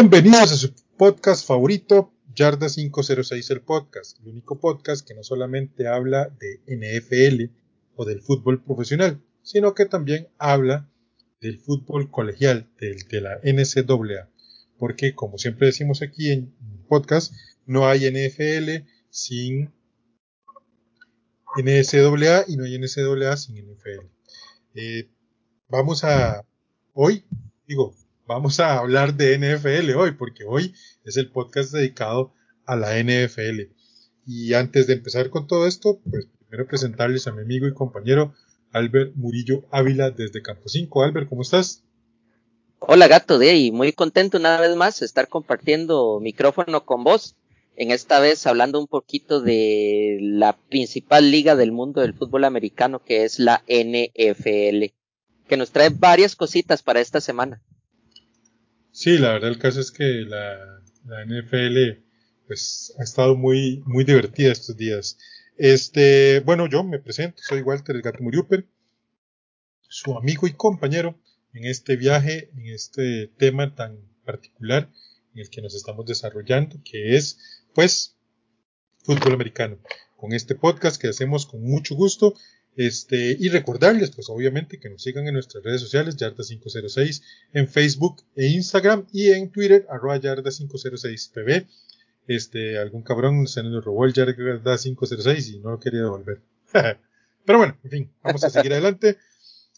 Bienvenidos a su podcast favorito, Yarda 506 el podcast, el único podcast que no solamente habla de NFL o del fútbol profesional, sino que también habla del fútbol colegial, de la NCAA. Porque, como siempre decimos aquí en podcast, no hay NFL sin NCAA y no hay NCAA sin NFL. Eh, vamos a, hoy, digo, vamos a hablar de NFL hoy, porque hoy es el podcast dedicado a la NFL. Y antes de empezar con todo esto, pues primero presentarles a mi amigo y compañero Albert Murillo Ávila desde Campo 5. Albert, ¿cómo estás? Hola gato de ahí, muy contento una vez más estar compartiendo micrófono con vos. En esta vez hablando un poquito de la principal liga del mundo del fútbol americano que es la NFL, que nos trae varias cositas para esta semana. Sí, la verdad el caso es que la, la NFL pues ha estado muy, muy divertida estos días. Este, bueno, yo me presento, soy Walter el Gato Muriuper, su amigo y compañero en este viaje, en este tema tan particular en el que nos estamos desarrollando, que es, pues, fútbol americano. Con este podcast que hacemos con mucho gusto este, y recordarles, pues obviamente, que nos sigan en nuestras redes sociales, Yarda506, en Facebook e Instagram y en Twitter, arroba Yarda506pb. Este, algún cabrón se nos robó el Yarda506 y no lo quería devolver. Pero bueno, en fin, vamos a seguir adelante.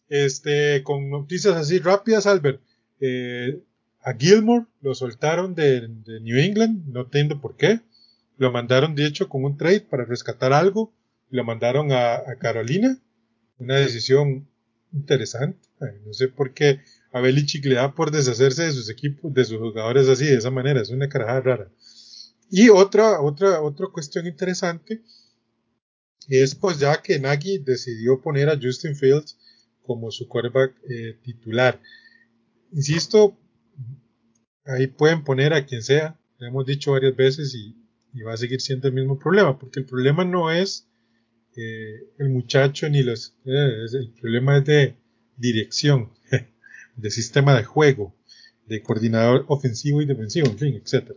Este, con noticias así rápidas, Albert. Eh, a Gilmore lo soltaron de, de New England, no entiendo por qué. Lo mandaron, de hecho, con un trade para rescatar algo lo mandaron a, Carolina. Una decisión interesante. no sé por qué a Belichick le da por deshacerse de sus equipos, de sus jugadores así, de esa manera. Es una carajada rara. Y otra, otra, otra cuestión interesante es pues ya que Nagy decidió poner a Justin Fields como su quarterback eh, titular. Insisto, ahí pueden poner a quien sea, lo hemos dicho varias veces y va a seguir siendo el mismo problema, porque el problema no es eh, el muchacho ni los... Eh, el problema es de dirección, de sistema de juego, de coordinador ofensivo y defensivo, en fin, etc.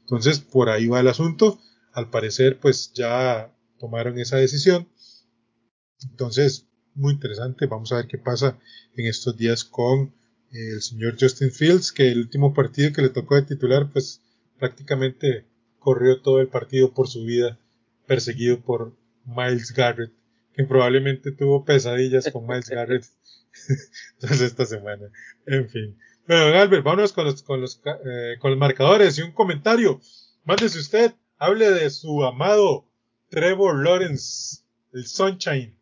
Entonces, por ahí va el asunto. Al parecer, pues ya tomaron esa decisión. Entonces, muy interesante. Vamos a ver qué pasa en estos días con el señor Justin Fields, que el último partido que le tocó de titular, pues prácticamente corrió todo el partido por su vida, perseguido por Miles Garrett, que probablemente tuvo pesadillas con Miles Garrett esta semana. En fin. Bueno, Albert, vámonos con los, con los, eh, con los marcadores y un comentario. Mándese usted, hable de su amado Trevor Lawrence, el Sunshine.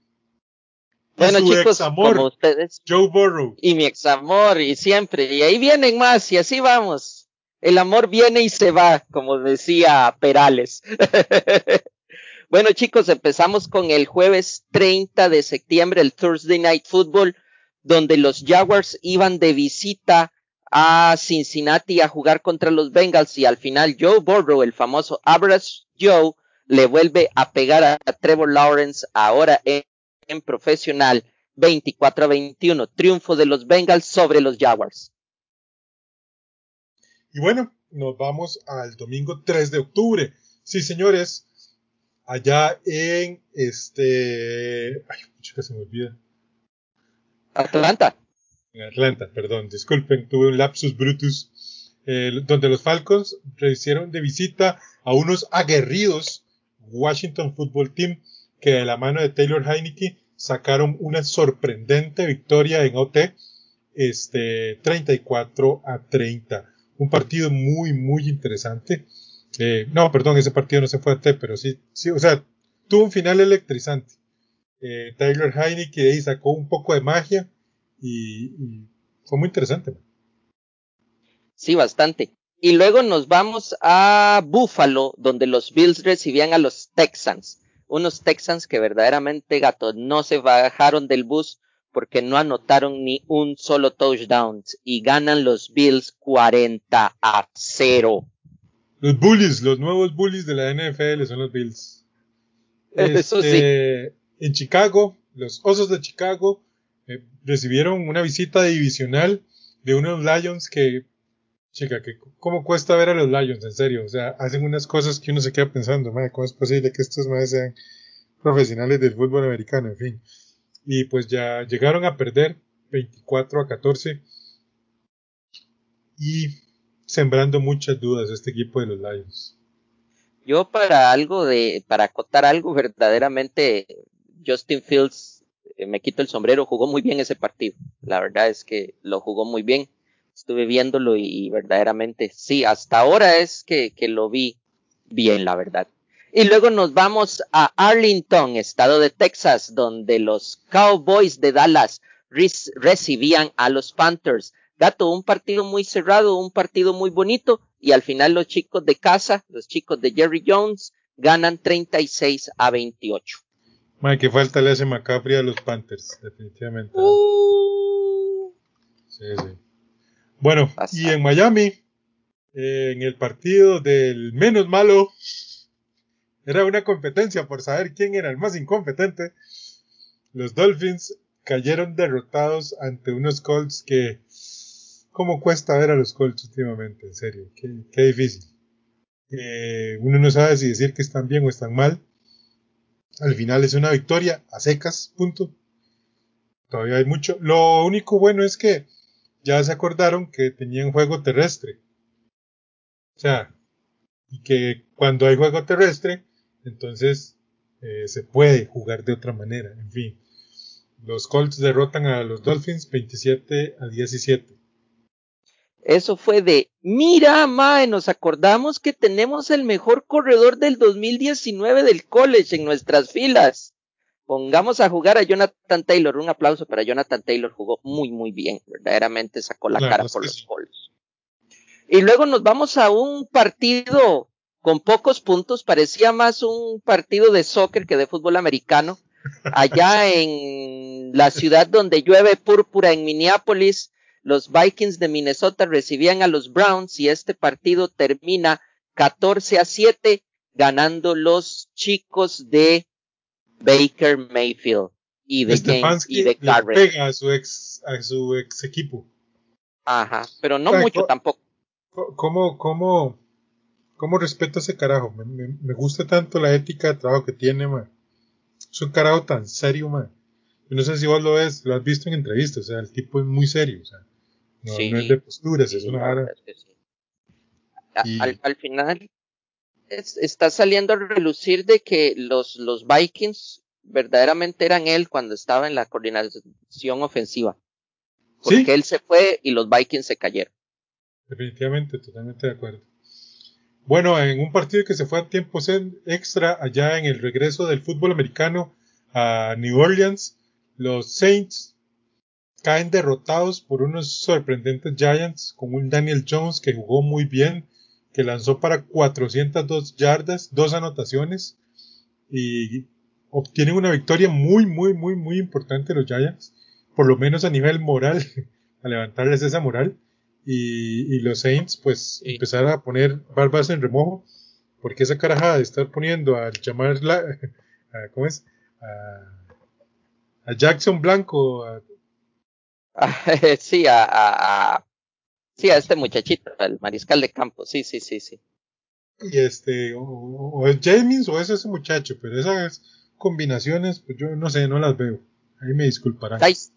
Bueno, chicos, como ustedes. Joe Burrow. Y mi ex amor, y siempre. Y ahí vienen más, y así vamos. El amor viene y se va, como decía Perales. Bueno, chicos, empezamos con el jueves 30 de septiembre, el Thursday Night Football, donde los Jaguars iban de visita a Cincinnati a jugar contra los Bengals y al final Joe Burrow, el famoso Average Joe, le vuelve a pegar a Trevor Lawrence ahora en, en profesional 24 a 21, triunfo de los Bengals sobre los Jaguars. Y bueno, nos vamos al domingo 3 de octubre. Sí, señores, allá en este. Ay, chica, se me olvida. Atlanta. En Atlanta, perdón, disculpen, tuve un lapsus brutus. donde los Falcons hicieron de visita a unos aguerridos Washington Football Team que de la mano de Taylor Heineke sacaron una sorprendente victoria en OT, este 34 a 30. Un partido muy, muy interesante. Eh, no, perdón, ese partido no se fue a T, pero sí, sí, o sea, tuvo un final electrizante. Eh, Tyler Heineke ahí sacó un poco de magia y, fue muy interesante. Sí, bastante. Y luego nos vamos a Buffalo, donde los Bills recibían a los Texans. Unos Texans que verdaderamente, gato, no se bajaron del bus porque no anotaron ni un solo touchdown y ganan los Bills 40 a 0. Los bullies, los nuevos bullies de la NFL son los Bills. Eso sí. Este, en Chicago, los Osos de Chicago eh, recibieron una visita divisional de unos Lions que, chica, que cómo cuesta ver a los Lions, en serio. O sea, hacen unas cosas que uno se queda pensando, madre, ¿cómo es posible que estos madres sean profesionales del fútbol americano? En fin. Y pues ya llegaron a perder 24 a 14 y sembrando muchas dudas este equipo de los Lions. Yo para algo de, para acotar algo verdaderamente, Justin Fields, eh, me quito el sombrero, jugó muy bien ese partido. La verdad es que lo jugó muy bien. Estuve viéndolo y, verdaderamente sí, hasta ahora es que, que lo vi bien, la verdad. Y luego nos vamos a Arlington, estado de Texas, donde los Cowboys de Dallas recibían a los Panthers. Un partido muy cerrado, un partido muy bonito, y al final los chicos de casa, los chicos de Jerry Jones, ganan 36 a 28. Madre, que falta le hace McCaffrey a los Panthers, definitivamente. Uh. Sí, sí. Bueno, y en Miami, eh, en el partido del menos malo, era una competencia por saber quién era el más incompetente. Los Dolphins cayeron derrotados ante unos Colts que... ¿Cómo cuesta ver a los Colts últimamente? En serio, qué, difícil. Eh, uno no sabe si decir que están bien o están mal. Al final es una victoria a secas, punto. Todavía hay mucho. Lo único bueno es que ya se acordaron que tenían juego terrestre. O sea, y que cuando hay juego terrestre, entonces eh, se puede jugar de otra manera. En fin, los Colts derrotan a los Dolphins 27 a 17. Eso fue de, mira, Mae, nos acordamos que tenemos el mejor corredor del 2019 del college en nuestras filas. Pongamos a jugar a Jonathan Taylor. Un aplauso para Jonathan Taylor. Jugó muy, muy bien. Verdaderamente sacó la cara por los Colts. Y luego nos vamos a un partido con pocos puntos, parecía más un partido de soccer que de fútbol americano. Allá en la ciudad donde llueve púrpura en Minneapolis, los Vikings de Minnesota recibían a los Browns y este partido termina 14 a 7 ganando los chicos de Baker Mayfield y de James y de pega a su ex a su ex equipo. Ajá, pero no mucho tampoco. ¿Cómo cómo ¿Cómo respeto a ese carajo? Me, gusta tanto la ética de trabajo que tiene, man. Es un carajo tan serio, man. Yo no sé si vos lo ves, lo has visto en entrevistas, o sea, el tipo es muy serio, o sea, no, es de posturas, es una vara. al, final está saliendo a relucir de que los, los Vikings verdaderamente eran él cuando estaba en la coordinación ofensiva. Porque él se fue y los Vikings se cayeron. Definitivamente, totalmente de acuerdo. Bueno, en un partido que se fue a tiempo extra allá en el regreso del fútbol americano a New Orleans, los Saints caen derrotados por unos sorprendentes Giants con un Daniel Jones que jugó muy bien, que lanzó para 402 yardas, dos anotaciones y obtienen una victoria muy, muy, muy, muy importante los Giants, por lo menos a nivel moral, a levantarles esa moral y, los Saints pues empezaron a poner barbas en remojo porque esa carajada de estar poniendo al llamar la, a, ¿cómo es? A, Jackson Blanco sí a, a, sí a este muchachito el mariscal de campo sí sí sí sí y este o, es James o es ese muchacho pero esas combinaciones pues yo no sé no las veo ahí me disculparán Tyson,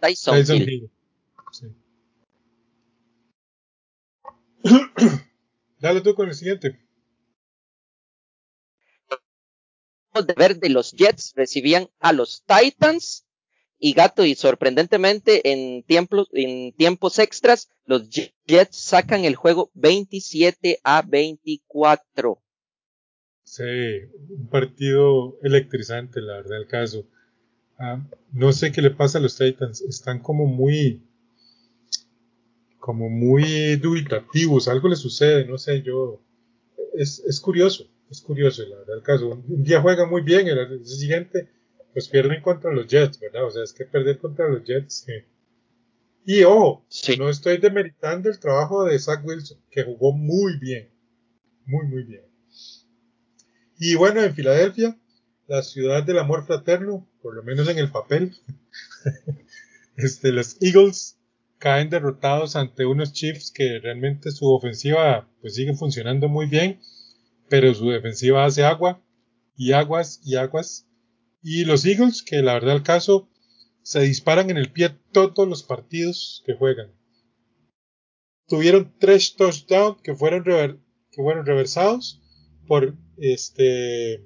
Tyson, Hill. Sí. Dale tú con el siguiente. De ver de los Jets recibían a los Titans y gato y sorprendentemente en tiempos, en tiempos extras los Jets sacan el juego 27 a 24. Sí, un partido electrizante, la verdad, el caso. Ah, no sé qué le pasa a los Titans, están como muy como muy dubitativos, algo le sucede, no sé, yo, es, es curioso, es curioso, la verdad, el caso, un día juegan muy bien, el, el siguiente, pues pierden contra los Jets, ¿verdad? O sea, es que perder contra los Jets, eh. y ojo, Sí. no estoy demeritando el trabajo de Zach Wilson, que jugó muy bien, muy, muy bien. Y bueno, en Filadelfia, la ciudad del amor fraterno, por lo menos en el papel, este, los Eagles caen derrotados ante unos Chiefs que realmente su ofensiva pues sigue funcionando muy bien, pero su defensiva hace agua y aguas y aguas. Y los Eagles, que la verdad el caso, se disparan en el pie todos los partidos que juegan. Tuvieron tres touchdowns que fueron, rever- que fueron reversados por este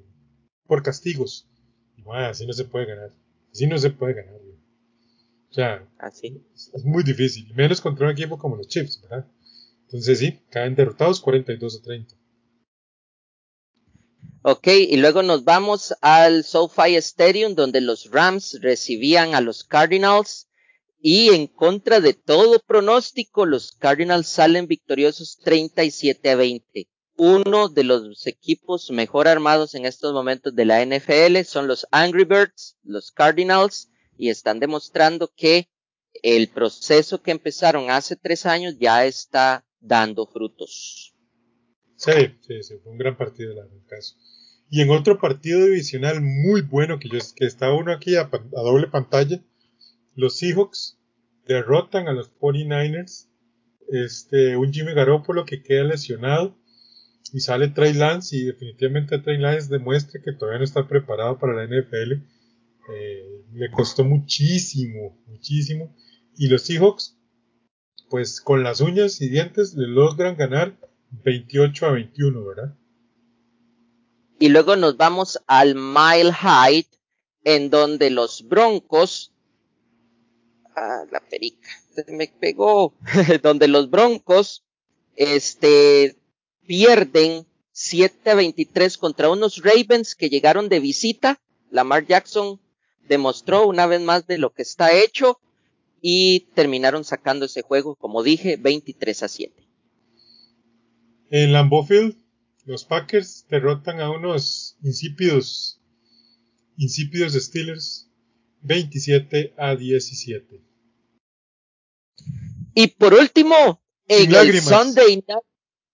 por castigos. Y, mae, así no se puede ganar. Así no se puede ganar. güey. O sea, Así. es es muy difícil, menos contra un equipo como los Chiefs, ¿verdad? Entonces sí, caen derrotados 42 a 30. Ok, y luego nos vamos al SoFi Stadium donde los Rams recibían a los Cardinals y en contra de todo pronóstico los Cardinals salen victoriosos 37 a 20. Uno de los equipos mejor armados en estos momentos de la NFL son los Angry Birds, los Cardinals, y están demostrando que el proceso que empezaron hace tres años ya está dando frutos. Sí, sí, sí, fue un gran partido verdad, el caso. Y en otro partido divisional muy bueno que yo que está uno aquí a, doble pantalla, los Seahawks derrotan a los 49ers. Este, un Jimmy Garoppolo que queda lesionado y sale Trey Lance y definitivamente Trey Lance demuestra que todavía no está preparado para la NFL. Eh, le costó muchísimo, muchísimo. Y los Seahawks, pues con las uñas y dientes le logran ganar 28 a 21, ¿verdad? Y luego nos vamos al Mile High, en donde los Broncos, ah, la perica, se me pegó, donde los Broncos, este, pierden 7 a 23 contra unos Ravens que llegaron de visita. Lamar Jackson demostró una vez más de lo que está hecho y terminaron sacando ese juego, como dije, 23 a 7. En Lambeau Field, los Packers derrotan a unos insípidos, insípidos Steelers 27 a 17. Y por último, en el. Sunday Night,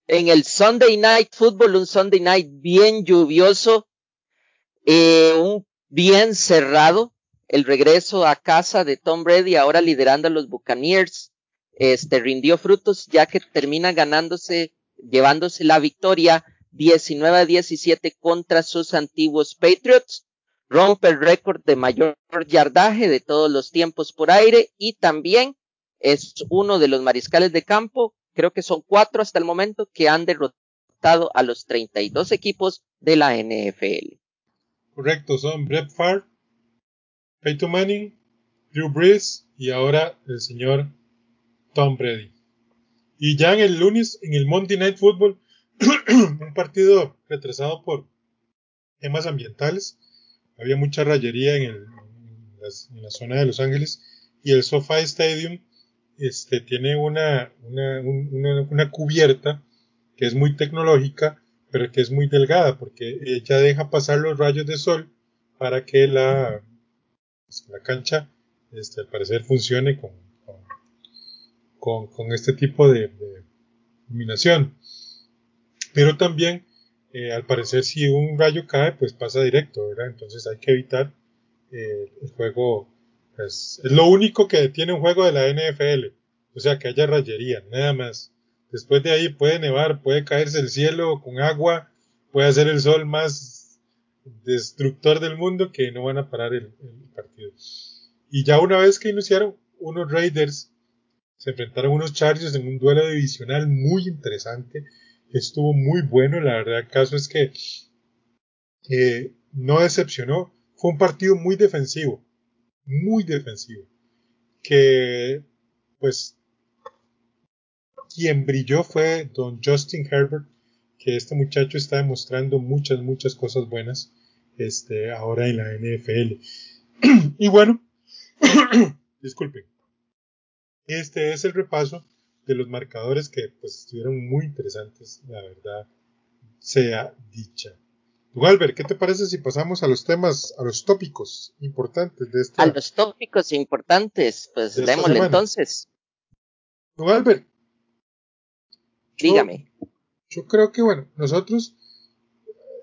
en el Sunday Night Football, un Sunday Night bien lluvioso, eh, un bien cerrado, el regreso a casa de Tom Brady, ahora liderando a los Buccaneers, este rindió frutos ya que termina ganándose, llevándose la victoria 19 a 17 contra sus antiguos Patriots, rompe el récord de mayor yardaje de todos los tiempos por aire y también es uno de los mariscales de campo, creo que son cuatro hasta el momento, que han derrotado a los 32 equipos de la NFL. Correcto, son Brett Favre, Peyton Manning, Drew Brees y ahora el señor Tom Brady. Y ya en el lunes, en el Monday Night Football, un partido retrasado por temas ambientales. Había mucha rayería en, la zona de Los Ángeles y el SoFi Stadium este, tiene una, una, un- una, cubierta que es muy tecnológica, pero que es muy delgada porque ella deja pasar los rayos de sol para que la, pues, la cancha este, al parecer funcione con, con, con, este tipo de iluminación. Pero también, eh, al parecer, si un rayo cae, pues pasa directo, ¿verdad? Entonces hay que evitar eh, el juego. Pues, es lo único que detiene un juego de la NFL. O sea, que haya rayería, nada más. Después de ahí puede nevar, puede caerse el cielo con agua, puede hacer el sol más destructor del mundo que no van a parar el, el partido. Y ya una vez que iniciaron, unos Raiders se enfrentaron unos Chargers en un duelo divisional muy interesante. Estuvo muy bueno, la verdad, el caso es que eh, no decepcionó. Fue un partido muy defensivo, muy defensivo. Que, pues, quien brilló fue don Justin Herbert, que este muchacho está demostrando muchas, muchas cosas buenas este, ahora en la NFL. y bueno, disculpen. Este es el repaso de los marcadores que pues estuvieron muy interesantes, la verdad, sea dicha. Albert, ¿qué te parece si pasamos a los temas, a los tópicos importantes de esta A los tópicos importantes, pues démosle entonces. Don Albert. Dígame. Yo creo que, bueno, nosotros,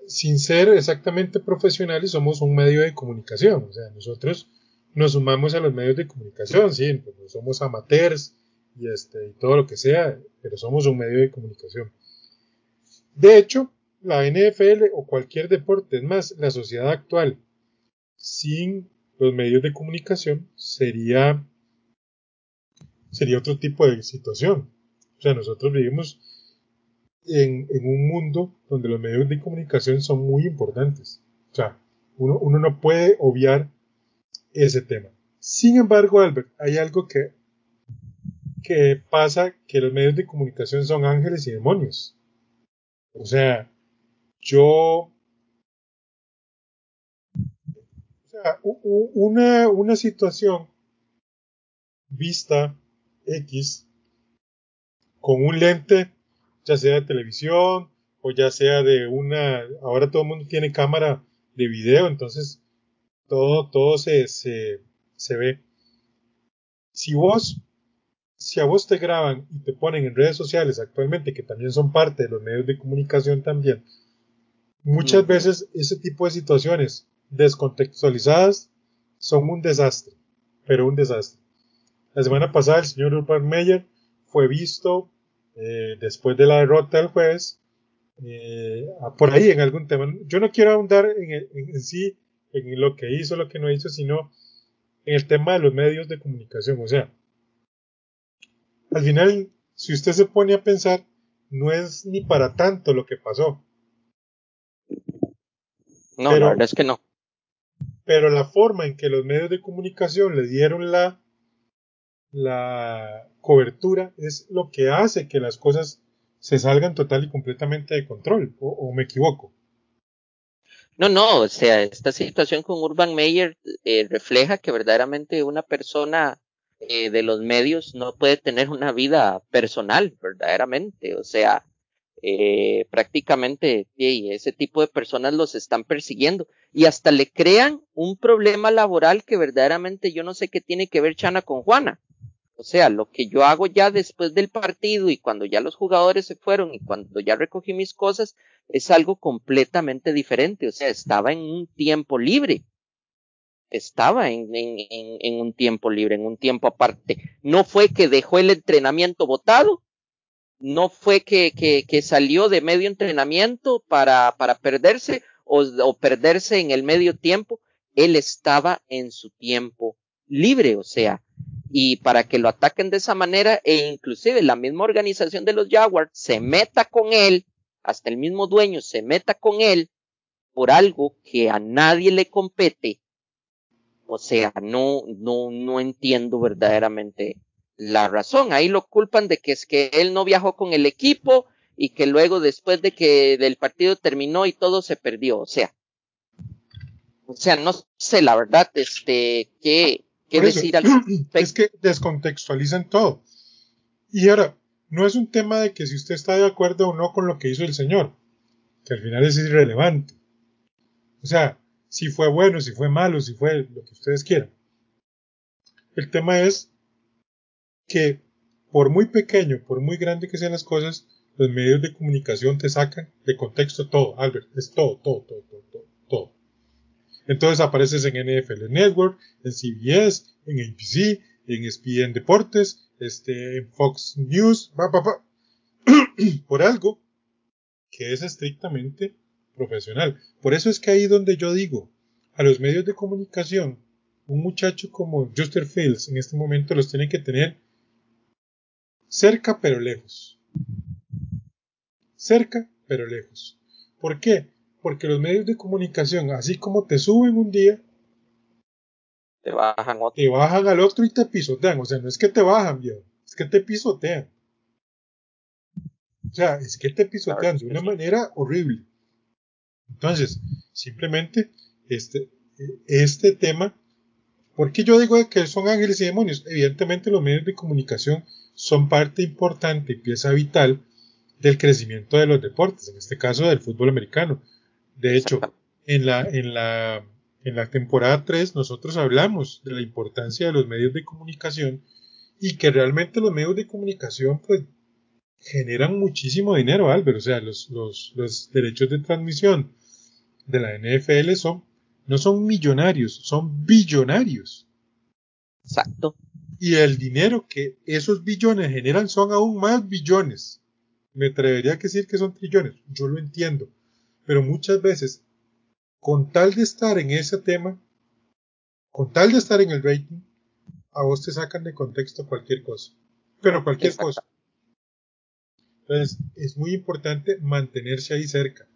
sin ser exactamente profesionales, somos un medio de comunicación. O sea, nosotros nos sumamos a los medios de comunicación, sí, pues somos amateurs y, este, y todo lo que sea, pero somos un medio de comunicación. De hecho, la NFL o cualquier deporte, es más, la sociedad actual, sin los medios de comunicación, sería, sería otro tipo de situación. O sea, nosotros vivimos en, un mundo donde los medios de comunicación son muy importantes. O sea, uno, uno no puede obviar ese tema. Sin embargo, Albert, hay algo que, que pasa que los medios de comunicación son ángeles y demonios. O sea, yo, o sea, una, una situación vista X con un lente, ya sea de televisión o ya sea de una, ahora todo el mundo tiene cámara de video, entonces todo, todo se, se, se ve. Si vos, si a vos te graban y te ponen en redes sociales actualmente, que también son parte de los medios de comunicación también, Muchas veces ese tipo de situaciones descontextualizadas son un desastre, pero un desastre. La semana pasada el señor Urban Meyer fue visto eh, después de la derrota del jueves eh, por ahí en algún tema. Yo no quiero ahondar en, en, sí en lo que hizo, lo que no hizo, sino en el tema de los medios de comunicación. O sea, al final, si usted se pone a pensar, no es ni para tanto lo que pasó. No, pero, la verdad es que no. Pero la forma en que los medios de comunicación le dieron la, la cobertura es lo que hace que las cosas se salgan total y completamente de control, o, me equivoco. No, no, o sea, esta situación con Urban Meyer eh, refleja que verdaderamente una persona eh, de los medios no puede tener una vida personal, verdaderamente, o sea, eh, prácticamente ese tipo de personas los están persiguiendo y hasta le crean un problema laboral que verdaderamente yo no sé qué tiene que ver Chana con Juana. O sea, lo que yo hago ya después del partido y cuando ya los jugadores se fueron y cuando ya recogí mis cosas es algo completamente diferente. O sea, estaba en un tiempo libre. Estaba en, un tiempo libre, en un tiempo aparte. No fue que dejó el entrenamiento votado, no fue que, salió de medio entrenamiento para, para perderse o, o, perderse en el medio tiempo, él estaba en su tiempo libre, o sea, y para que lo ataquen de esa manera e inclusive la misma organización de los Jaguars se meta con él, hasta el mismo dueño se meta con él por algo que a nadie le compete, o sea, no, no, no entiendo verdaderamente la razón. Ahí lo culpan de que es que él no viajó con el equipo y que luego después de que el partido terminó y todo se perdió. O sea, o sea, no sé la verdad, este, qué, qué decir al respecto. Es que descontextualizan todo. Y ahora, no es un tema de que si usted está de acuerdo o no con lo que hizo el señor, que al final es irrelevante. O sea, si fue bueno, si fue malo, si fue lo que ustedes quieran. El tema es que por muy pequeño, por muy grande que sean las cosas, los medios de comunicación te sacan de contexto todo, Albert, es todo, todo, todo, todo, todo. Entonces apareces en NFL Network, en CBS, en ABC, en ESPN Deportes, este, en Fox News, por algo que es estrictamente profesional. Por eso es que ahí donde yo digo, a los medios de comunicación, un muchacho como Justin Fields en este momento los tiene que tener cerca pero lejos. Cerca pero lejos. ¿Por qué? Porque los medios de comunicación, así como te suben un día, te bajan, otro. te bajan al otro y te pisotean. O sea, no es que te bajan, viejo, es que te pisotean. O sea, es que te pisotean de una manera horrible. Entonces, simplemente este, este tema ¿Por qué yo digo que son ángeles y demonios? Evidentemente los medios de comunicación son parte importante y pieza vital del crecimiento de los deportes, en este caso del fútbol americano. De hecho, en la, en la, en la temporada 3 nosotros hablamos de la importancia de los medios de comunicación y que realmente los medios de comunicación pues generan muchísimo dinero, Albert. O sea, los, los, los derechos de transmisión de la NFL son, no son millonarios, son billonarios. Exacto. Y el dinero que esos billones generan son aún más billones. Me atrevería a decir que son trillones. Yo lo entiendo. Pero muchas veces, con tal de estar en ese tema, con tal de estar en el rating, a vos te sacan de contexto cualquier cosa. Pero cualquier cosa. Entonces, es muy importante mantenerse ahí cerca.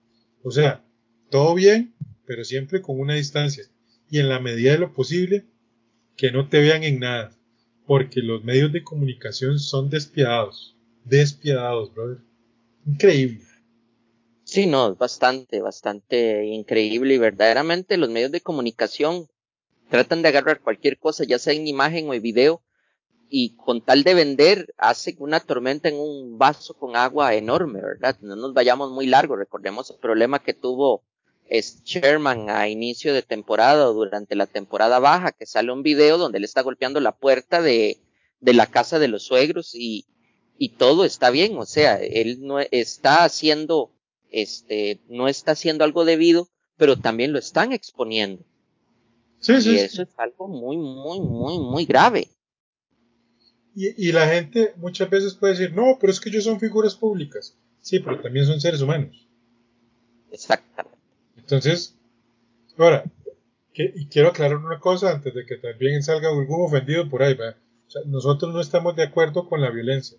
O sea, todo bien, pero siempre con una distancia. Y en la medida de lo posible, que no te vean en nada. Porque los medios de comunicación son despiadados. Despiadados, brother. Increíble. Sí, no, es bastante, bastante increíble y verdaderamente los medios de comunicación tratan de agarrar cualquier cosa, ya sea en imagen o en video, y con tal de vender hacen una tormenta en un vaso con agua enorme, ¿verdad? No nos vayamos muy largo, recordemos el problema que tuvo Sherman a inicio de temporada o durante la temporada baja, que sale un video donde él está golpeando la puerta de, de la casa de los suegros y, y todo está bien, o sea, él no está haciendo, este, no está haciendo algo debido, pero también lo están exponiendo. Sí, y sí, eso es algo muy, muy, muy, muy grave. Y, y, la gente muchas veces puede decir, no, pero es que ellos son figuras públicas. Sí, pero también son seres humanos. Exactamente. Entonces, ahora, que, y quiero aclarar una cosa antes de que también salga algún ofendido por ahí. O sea, nosotros no estamos de acuerdo con la violencia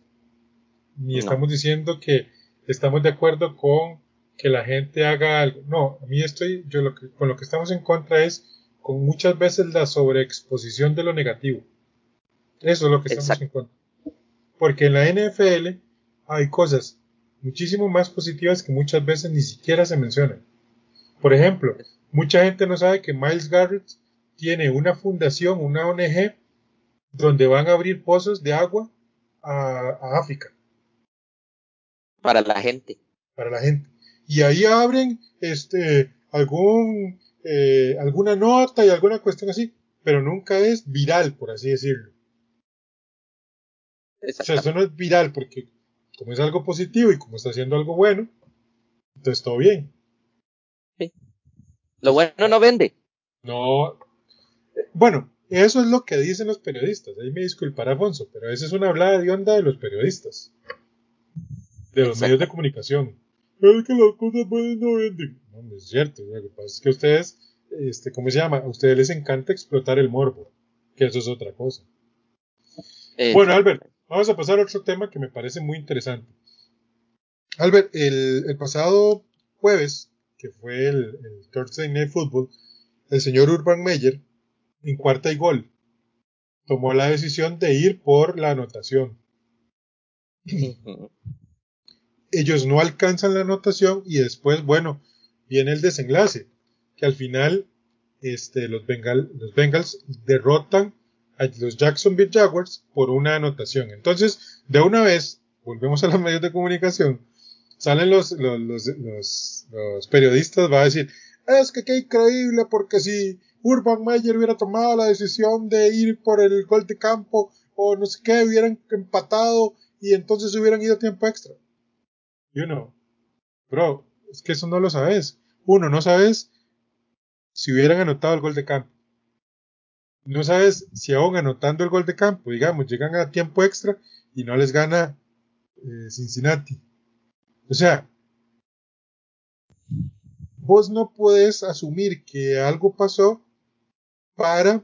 ni estamos diciendo que estamos de acuerdo con que la gente haga algo. No, a mí estoy, yo lo que, con lo que estamos en contra es con muchas veces la sobreexposición de lo negativo. Eso es lo que estamos en contra. Porque en la NFL hay cosas muchísimo más positivas que muchas veces ni siquiera se mencionan. Por ejemplo, mucha gente no sabe que Miles Garrett tiene una fundación, una ONG, donde van a abrir pozos de agua a África para la gente. Para la gente. Y ahí abren este algún eh, alguna nota y alguna cuestión así, pero nunca es viral, por así decirlo. O sea, eso no es viral porque como es algo positivo y como está haciendo algo bueno, entonces todo bien. Sí. Lo bueno no vende. No. Bueno, eso es lo que dicen los periodistas. Ahí me disculpará Afonso, pero esa es una hablada de onda de los periodistas de los medios de comunicación. Es que las cosas buenas no venden. No, es cierto. Lo que pasa es que ustedes, este, ¿cómo se llama? A ustedes les encanta explotar el morbo, que eso es otra cosa. Bueno, Albert, vamos a pasar a otro tema que me parece muy interesante. Albert, el, el pasado jueves, que fue el, el, Thursday Night Football, el señor Urban Meyer, en cuarta y gol, tomó la decisión de ir por la anotación ellos no alcanzan la anotación y después, bueno, viene el desenlace, que al final este, los, los Bengals derrotan a los Jacksonville Jaguars por una anotación. Entonces, de una vez, volvemos a los medios de comunicación, salen los, los, los, los periodistas, va a decir, es que qué increíble, porque si Urban Meyer hubiera tomado la decisión de ir por el gol de campo, o no sé qué, hubieran empatado y entonces hubieran ido a tiempo extra. Y uno, bro, es que eso no lo sabes. Uno, no sabes si hubieran anotado el gol de campo. No sabes si aún anotando el gol de campo, digamos, llegan a tiempo extra y no les gana eh, Cincinnati. O sea, vos no puedes asumir que algo pasó para,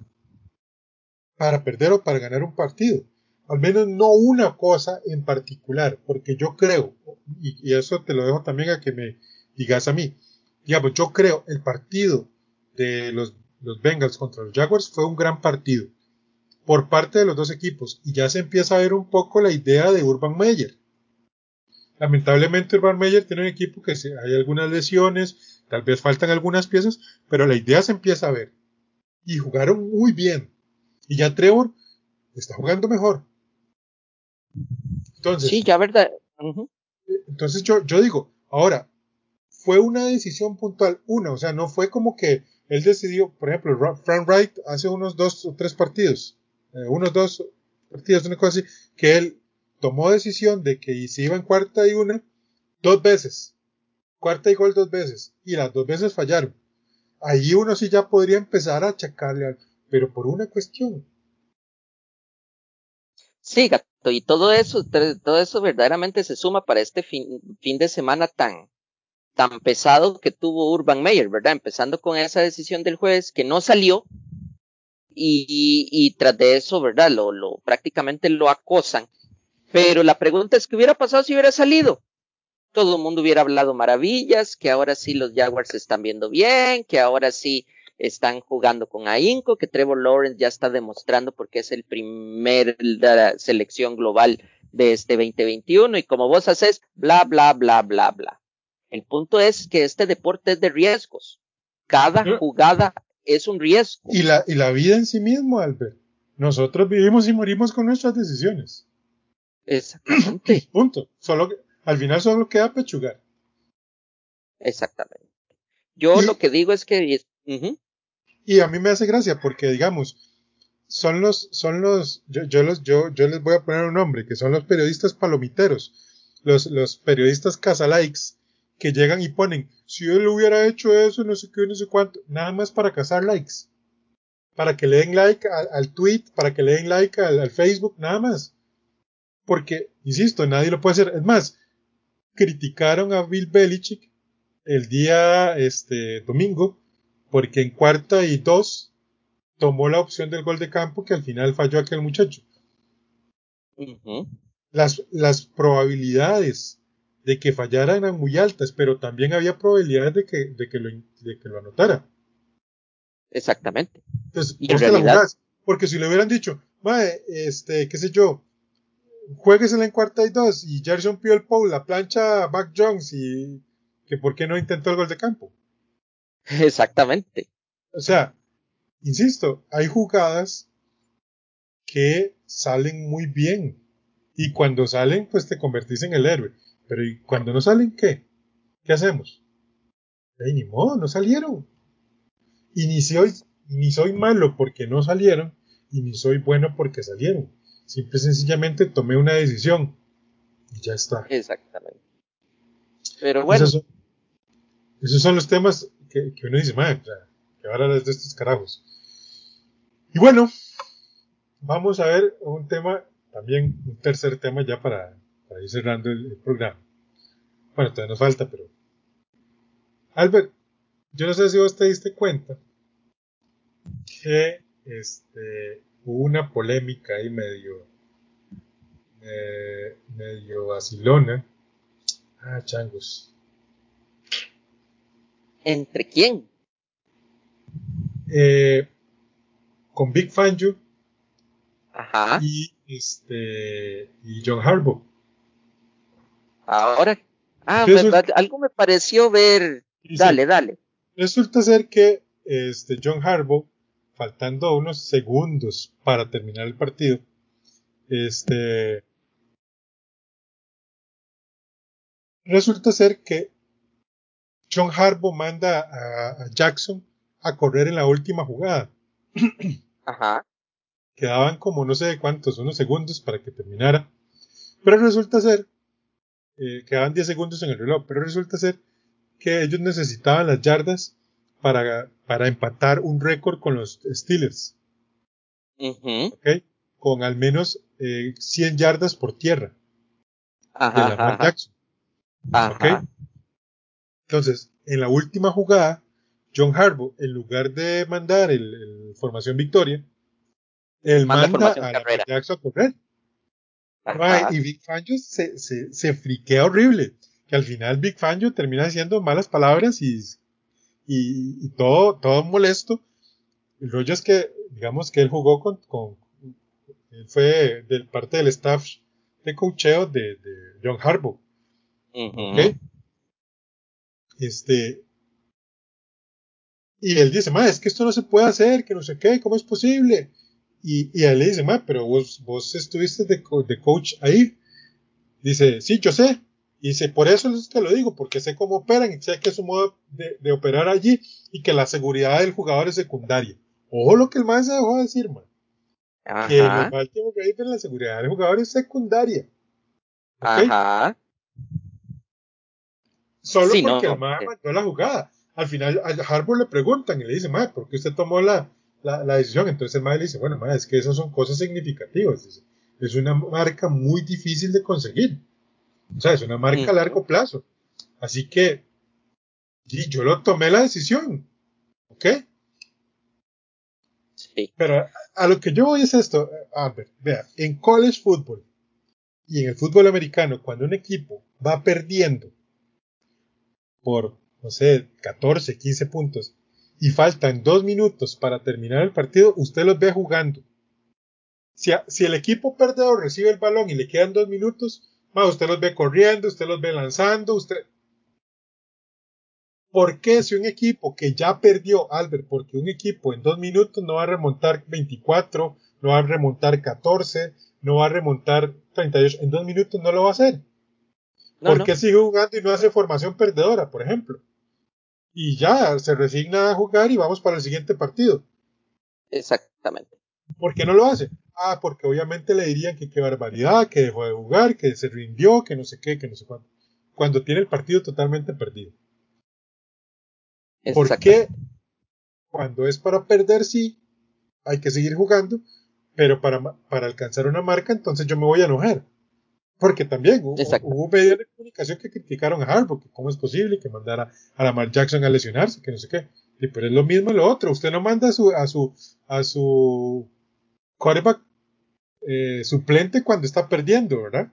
para perder o para ganar un partido al menos no una cosa en particular, porque yo creo, y, eso te lo dejo también a que me digas a mí, digamos, yo creo el partido de los, los Bengals contra los Jaguars fue un gran partido por parte de los dos equipos y ya se empieza a ver un poco la idea de Urban Meyer. Lamentablemente Urban Meyer tiene un equipo que hay algunas lesiones, tal vez faltan algunas piezas, pero la idea se empieza a ver. Y jugaron muy bien, Y ya Trevor está jugando mejor. Entonces. Sí, ya verdad. Entonces yo, yo digo, ahora, fue una decisión puntual, una, o sea, no fue como que él decidió, por ejemplo, Frank Wright hace unos dos o tres partidos, eh, unos dos partidos, una cosa así, que él tomó decisión de que se iba en cuarta y una dos veces, cuarta y gol dos veces, y las dos veces fallaron. Ahí uno sí ya podría empezar a achacarle, pero por una cuestión. Sí, gato, y todo eso, todo eso verdaderamente se suma para este fin, fin de semana tan, tan pesado que tuvo Urban Meyer, ¿verdad? Empezando con esa decisión del juez que no salió y, y, tras de eso, ¿verdad? Lo, lo prácticamente lo acosan. Pero la pregunta es qué hubiera pasado si hubiera salido. Todo el mundo hubiera hablado maravillas, que ahora sí los Jaguars se están viendo bien, que ahora sí están jugando con ahínco, que Trevor Lawrence ya está demostrando porque es el primer selección global de este 2021 y como vos haces, bla, bla, bla, bla, bla. El punto es que este deporte es de riesgos. Cada jugada es un riesgo. Y la, y la vida en sí mismo, Albert. Nosotros vivimos y morimos con nuestras decisiones. Exactamente. Punto. Solo al final solo queda pechugar. Exactamente. Yo lo que digo es que. Y a mí me hace gracia porque, digamos, son los, son los, yo, yo, los, yo, yo les voy a poner un nombre, que son los periodistas palomiteros, los, los periodistas casalikes, que llegan y ponen, si él hubiera hecho eso, no sé qué, no sé cuánto, nada más para cazar likes. Para que le den like al, tweet, para que le den like al, Facebook, nada más. Porque, insisto, nadie lo puede hacer. Es más, criticaron a Bill Belichick el día este domingo porque en cuarta y dos tomó la opción del gol de campo que al final falló aquel muchacho. las, las probabilidades de que fallara eran muy altas, pero también había probabilidades de que, de que, lo, de que lo anotara. Exactamente. Entonces, y porque si le hubieran dicho, este, qué sé yo, jueguesela en cuarta y dos, y Gerson Pierre Paul la plancha Mac Jones, y que por qué no intentó el gol de campo. Exactamente. O sea, insisto, hay jugadas que salen muy bien, y cuando salen, pues te convertís en el héroe. Pero ¿y cuando no salen qué? ¿Qué hacemos? ni modo, no salieron. Y ni soy, ni soy malo porque no salieron, y ni soy bueno porque salieron. Simple y sencillamente tomé una decisión. Y ya está. Exactamente. Pero bueno. Esos son, los temas que, uno dice, madre, que ahora de estos carajos. Y bueno, vamos a ver un tema, también un tercer tema ya para para ir cerrando el, programa. Bueno, todavía nos falta, pero. Albert, yo no sé si vos te diste cuenta que este, hubo una polémica ahí medio. Eh, medio vacilona. Ah, changos. ¿Entre quién? Eh, con Big Fangio Ajá. y este y John Harbaugh. Ahora, ah, algo me pareció ver. dale, dale. Resulta ser que este John Harbaugh, faltando unos segundos para terminar el partido, este resulta ser que John Harbaugh manda a, Jackson a correr en la última jugada. Ajá. Quedaban como no sé cuántos, unos segundos para que terminara. Pero resulta ser eh, quedaban 10 segundos en el reloj, pero resulta ser que ellos necesitaban las yardas para, para empatar un récord con los Steelers. Con al menos eh, 100 yardas por tierra. Ajá, de Lamar Jackson. Entonces, en la última jugada, John Harbaugh, en lugar de mandar el, formación victoria, él manda, a Lamar Jackson a correr y Big Fangio se, se, se, friquea horrible. Que al final Big Fangio termina diciendo malas palabras y, y, todo, todo molesto. El rollo es que, digamos que él jugó con, con él fue de parte del staff de cocheo de, de John Harbaugh. Este, y él dice, ma, es que esto no se puede hacer, que no sé qué, ¿cómo es posible? Y, y él le dice, ma, pero vos, vos estuviste de, de coach ahí. Dice, sí, yo sé. Y dice, por eso es que lo digo, porque sé cómo operan y sé que es su modo de, de operar allí y que la seguridad del jugador es secundaria. Ojo lo que el man se dejó decir, man. Ajá. Que los Baltimore Ravens la seguridad del jugador es secundaria. Ajá. Solo Sí, porque no, el man mandó la jugada. Al final a Harbour le preguntan y le dice, ma, ¿por qué usted tomó la, la, la decisión? Entonces el man le dice, bueno, ma, es que esas son cosas significativas. Dice, es una marca muy difícil de conseguir. O sea, es una marca a largo plazo. Así que, y yo lo tomé la decisión. ¿Ok? Sí. Pero a, a lo que yo voy es esto, eh, Albert. Vea, en college football y en el fútbol americano, cuando un equipo va perdiendo por, no sé, 14, 15 puntos y faltan dos minutos para terminar el partido, usted los ve jugando. Si, a- si el equipo perdedor recibe el balón y le quedan dos minutos, ma, usted los ve corriendo, usted los ve lanzando, usted... ¿Por qué si un equipo que ya perdió, Albert, porque un equipo en dos minutos no va a remontar 24, no va a remontar 14, no va a remontar 38, en dos minutos no lo va a hacer? No, ¿Por no. qué sigue jugando y no hace formación perdedora, por ejemplo? Y ya se resigna a jugar y vamos para el siguiente partido. Exactamente. ¿Por qué no lo hace? Ah, porque obviamente le dirían que qué barbaridad, que dejó de jugar, que se rindió, que no sé qué, que no sé cuánto. Cuando tiene el partido totalmente perdido. ¿Por qué cuando es para perder sí hay que seguir jugando, pero para, para alcanzar una marca entonces yo me voy a enojar? Porque también hubo, hubo medios de comunicación que criticaron a Harbaugh, que cómo es posible que mandara a Lamar Jackson a lesionarse, que no sé qué. Y pero es lo mismo lo otro, usted no manda a su a su a su quarterback eh, suplente cuando está perdiendo, ¿verdad?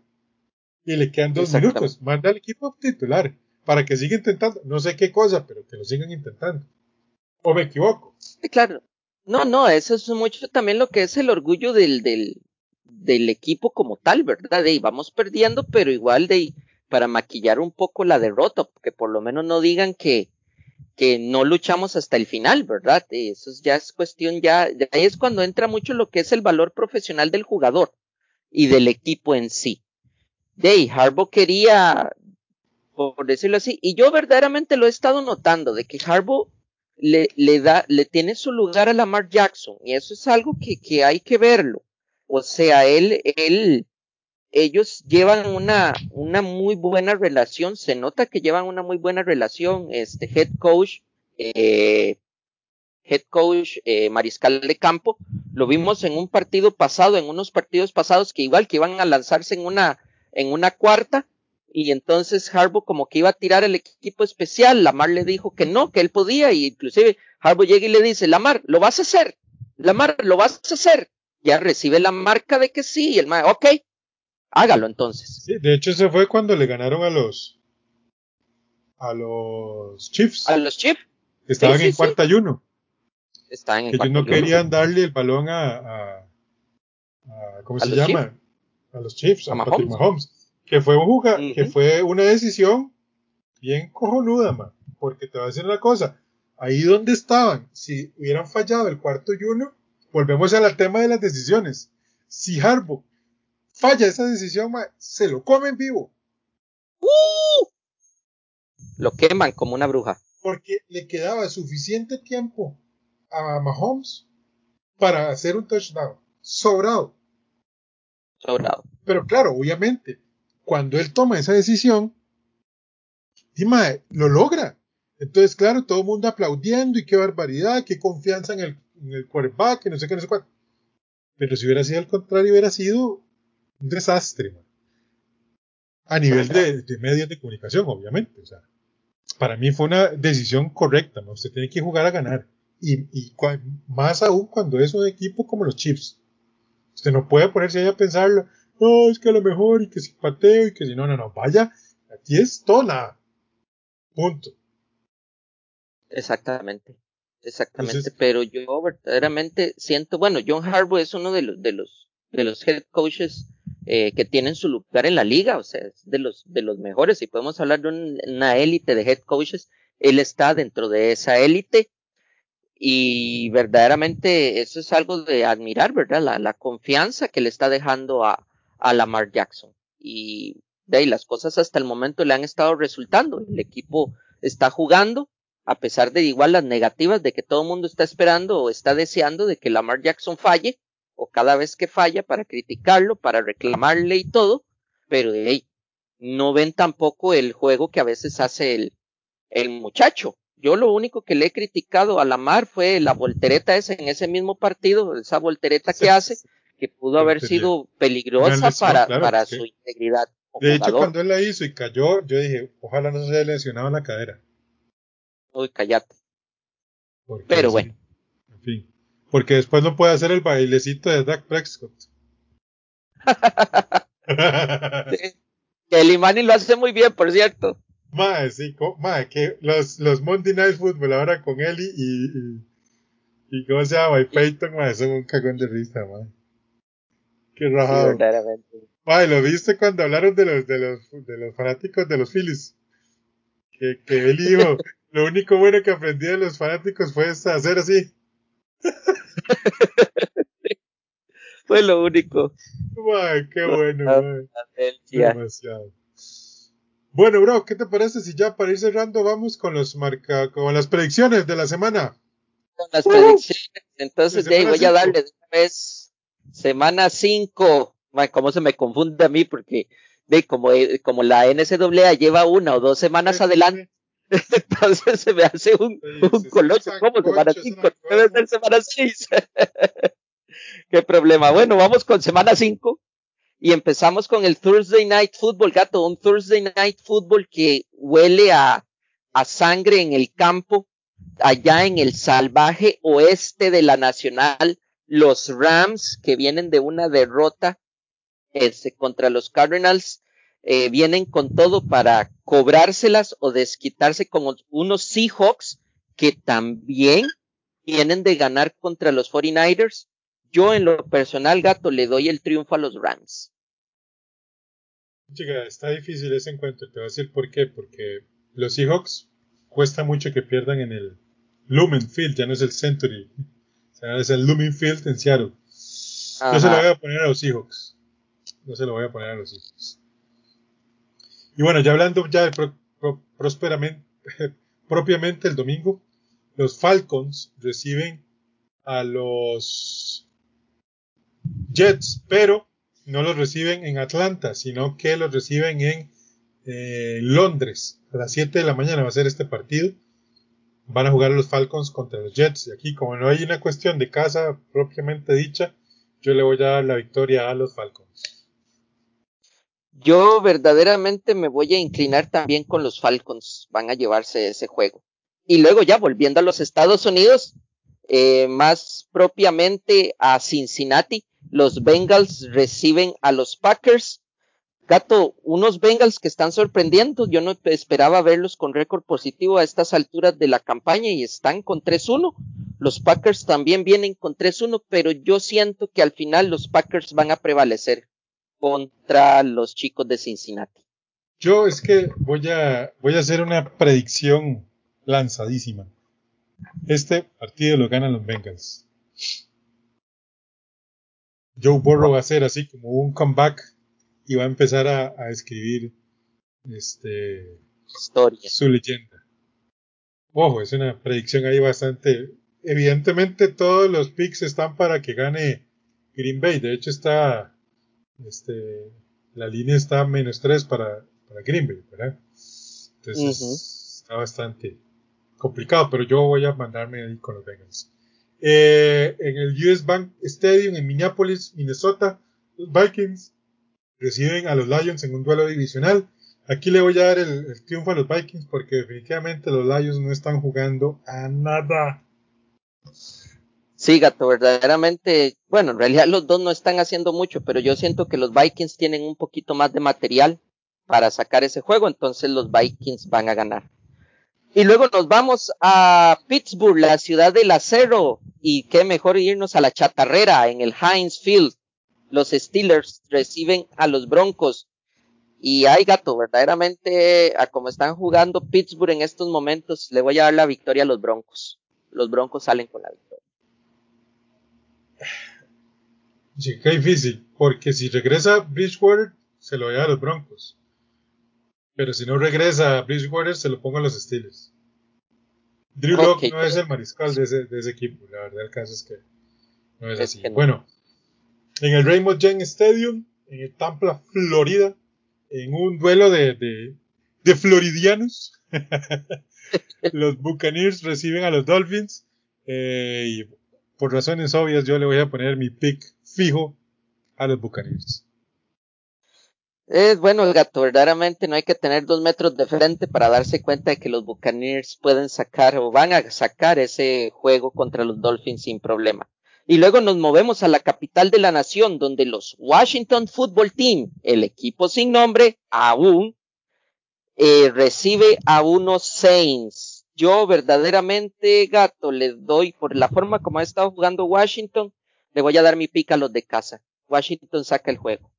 Y le quedan dos minutos, manda al equipo titular para que siga intentando, no sé qué cosa, pero que lo sigan intentando. ¿O me equivoco? Sí, claro. No, no, eso es mucho también lo que es el orgullo del, del, del equipo como tal, ¿verdad? De ahí vamos perdiendo, pero igual de ahí, para maquillar un poco la derrota, que por lo menos no digan que, que no luchamos hasta el final, ¿verdad? Eh, Eso es- ya es cuestión, ya, ya ahí es cuando entra mucho lo que es el valor profesional del jugador y del equipo en sí. De ahí, Harbaugh quería, por decirlo así, y yo verdaderamente lo he estado notando, de que Harbaugh le, le da, le tiene su lugar a Lamar Jackson, y eso es algo que, que hay que verlo. O sea, él, él, ellos llevan una, una muy buena relación, se nota que llevan una muy buena relación, este head coach, eh, head coach, eh, mariscal de campo, lo vimos en un partido pasado, en unos partidos pasados que igual que iban a lanzarse en una, en una cuarta, y entonces Harbaugh como que iba a tirar el equipo especial, Lamar le dijo que no, que él podía, y inclusive Harbaugh llega y le dice, Lamar, lo vas a hacer, Lamar, lo vas a hacer, ya recibe la marca de que sí, y el man, ok, hágalo entonces. Sí, de hecho, ese fue cuando le ganaron a los a los Chiefs, A los Chiefs que estaban sí, sí, en cuarta y uno, están en que ellos cuarto no y uno. querían darle el balón a, a, a- ¿cómo ¿A se llama? A los Chiefs, a, ¿A Patrick Mahomes? Mahomes, que fue un juga- que fue una decisión bien cojonuda, man, porque te voy a decir una cosa, ahí donde estaban, si hubieran fallado el cuarto y uno, volvemos al tema de las decisiones. Si Harbaugh falla esa decisión, se lo comen vivo. ¡Uh! Lo queman como una bruja. porque le quedaba suficiente tiempo a Mahomes para hacer un touchdown. Sobrado. Sobrado. Pero claro, obviamente, cuando él toma esa decisión, mae, lo logra. Entonces, claro, todo el mundo aplaudiendo y qué barbaridad, qué confianza en el, el quarterback, no sé qué, no sé cuánto. Pero si hubiera sido al contrario, hubiera sido un desastre. mae. A nivel de, de medios de comunicación, obviamente. O sea, para mí fue una decisión correcta. ¿no? Usted tiene que jugar a ganar. Y, y más aún cuando es un equipo como los Chiefs. Usted no puede ponerse ahí a pensarlo. No, es que a lo mejor, y que si pateo, y que si no, no, no. Vaya, aquí es todo nada. Punto. Exactamente. Exactamente. Pero yo verdaderamente siento, bueno, John Harbaugh es uno de los, de los, de los head coaches eh, que tienen su lugar en la liga, o sea, es de los, de los mejores. Si podemos hablar de un- una élite de head coaches, él está dentro de esa élite. Y verdaderamente eso es algo de admirar, ¿verdad? La, la confianza que le está dejando a, a Lamar Jackson. Y de ahí las cosas hasta el momento le han estado resultando. El equipo está jugando, a pesar de igual las negativas de que todo el mundo está esperando o está deseando de que Lamar Jackson falle, o cada vez que falla para criticarlo, para reclamarle y todo, pero ahí no ven tampoco el juego que a veces hace el, el muchacho. Yo lo único que le he criticado a Lamar fue la voltereta esa en ese mismo partido, esa voltereta que hace, que pudo haber sido peligrosa para, para su integridad. De hecho, cuando él la hizo y cayó, yo dije, ojalá no se haya lesionado en la cadera. Uy, callate. Pero bueno. En fin. Porque después no puede hacer el bailecito de Dak Prescott. El Imani lo hace muy bien, por cierto. Madre, sí, madre, que los, los Monday Night Football ahora con y, y, y, ¿cómo se llama? Y Peyton, madre, son un cagón de risa, madre. Qué rajado. Sí, madre, ¿lo viste cuando hablaron de los, de los, de los fanáticos de los Phillies? Que, que él dijo, lo único bueno que aprendí de los fanáticos fue hacer así. fue lo único. Madre, qué bueno. Demasiado. Bueno, bro, ¿qué te parece si ya para ir cerrando vamos con los marca, con las predicciones de la semana? Con las predicciones, entonces de voy a darle de una vez semana 5. ¿Cómo se me confunde a mí? Porque de como, eh, como la NCAA lleva una o dos semanas adelante, entonces se me hache un, un colocho. ¿Cómo semana 5? Debe ser semana 6. ¿Qué problema? Bueno, vamos con semana 5 y empezamos con el Thursday Night Football, gato, un Thursday Night Football que huele a, a sangre en el campo, allá en el salvaje oeste de la Nacional, los Rams que vienen de una derrota este, contra los Cardinals, eh, vienen con todo para cobrárselas o desquitarse con unos Seahawks que también vienen de ganar contra los 49ers yo en lo personal, gato, le doy el triunfo a los Rams. Chica, está difícil ese encuentro. Te voy a decir por qué. Porque los Seahawks cuesta mucho que pierdan en el Lumen Field, ya no es el Century. Es el Lumen Field en Seattle. Yo se lo voy a poner a los Seahawks. No se lo voy a poner a los Seahawks. Y bueno, ya hablando ya de pro, propiamente el domingo, los Falcons reciben a los Jets, pero no los reciben en Atlanta, sino que los reciben en eh, Londres. A las 7 de la mañana va a ser este partido. Van a jugar los Falcons contra los Jets. Y aquí, como no hay una cuestión de casa propiamente dicha, yo le voy a dar la victoria a los Falcons. Yo verdaderamente me voy a inclinar también con los Falcons. Van a llevarse ese juego. Y luego ya volviendo a los Estados Unidos, eh, más propiamente a Cincinnati, los Bengals reciben a los Packers. Gato, unos Bengals que están sorprendiendo. Yo no esperaba verlos con récord positivo a estas alturas de la campaña y están con 3-1. Los Packers también vienen con 3-1, pero yo siento que al final los Packers van a prevalecer contra los chicos de Cincinnati. Yo es que voy a, voy a hacer una predicción lanzadísima. Este partido lo ganan los Bengals. Joe Burrow va a hacer así como un comeback y va a empezar a, escribir este su leyenda. Ojo, es una predicción ahí bastante. Evidentemente todos los picks están para que gane Green Bay. De hecho está este la línea está menos 3 para, para Green Bay, ¿verdad? Entonces está bastante complicado, pero yo voy a mandarme ahí con los Bengals. Eh, en el US Bank Stadium en Minneapolis, Minnesota, los Vikings reciben a los Lions en un duelo divisional. Aquí le voy a dar el, triunfo a los Vikings porque definitivamente los Lions no están jugando a nada. Sí, gato, verdaderamente, bueno, en realidad los dos no están haciendo mucho, pero yo siento que los Vikings tienen un poquito más de material para sacar ese juego, entonces los Vikings van a ganar. Y luego nos vamos a Pittsburgh, la ciudad del acero. Y qué mejor irnos a la chatarrera en el Heinz Field. Los Steelers reciben a los Broncos. Y hay gato, verdaderamente, a como están jugando Pittsburgh en estos momentos, le voy a dar la victoria a los Broncos. los Broncos salen con la victoria. Sí, qué difícil, porque si regresa Bridgewater, se lo lleva a los Broncos. Pero si no regresa Bridgewater, se lo pongo a los Steelers. Drew Locke no es el mariscal de ese, equipo, la verdad el caso es que no es, así. Bueno, en el Raymond James Stadium, en el Tampa, Florida, en un duelo de, de, floridianos, los Buccaneers reciben a los Dolphins eh, y por razones obvias yo le voy a poner mi pick fijo a los Buccaneers. Es bueno el gato, verdaderamente no hay que tener dos metros de frente para darse cuenta de que los Buccaneers pueden sacar o van a sacar ese juego contra los Dolphins sin problema. Y luego nos movemos a la capital de la nación, donde los Washington Football Team, el equipo sin nombre, aún eh, recibe a unos Saints. Yo verdaderamente, gato, les doy por la forma como ha estado jugando Washington, le voy a dar mi pica a los de casa. Washington saca el juego.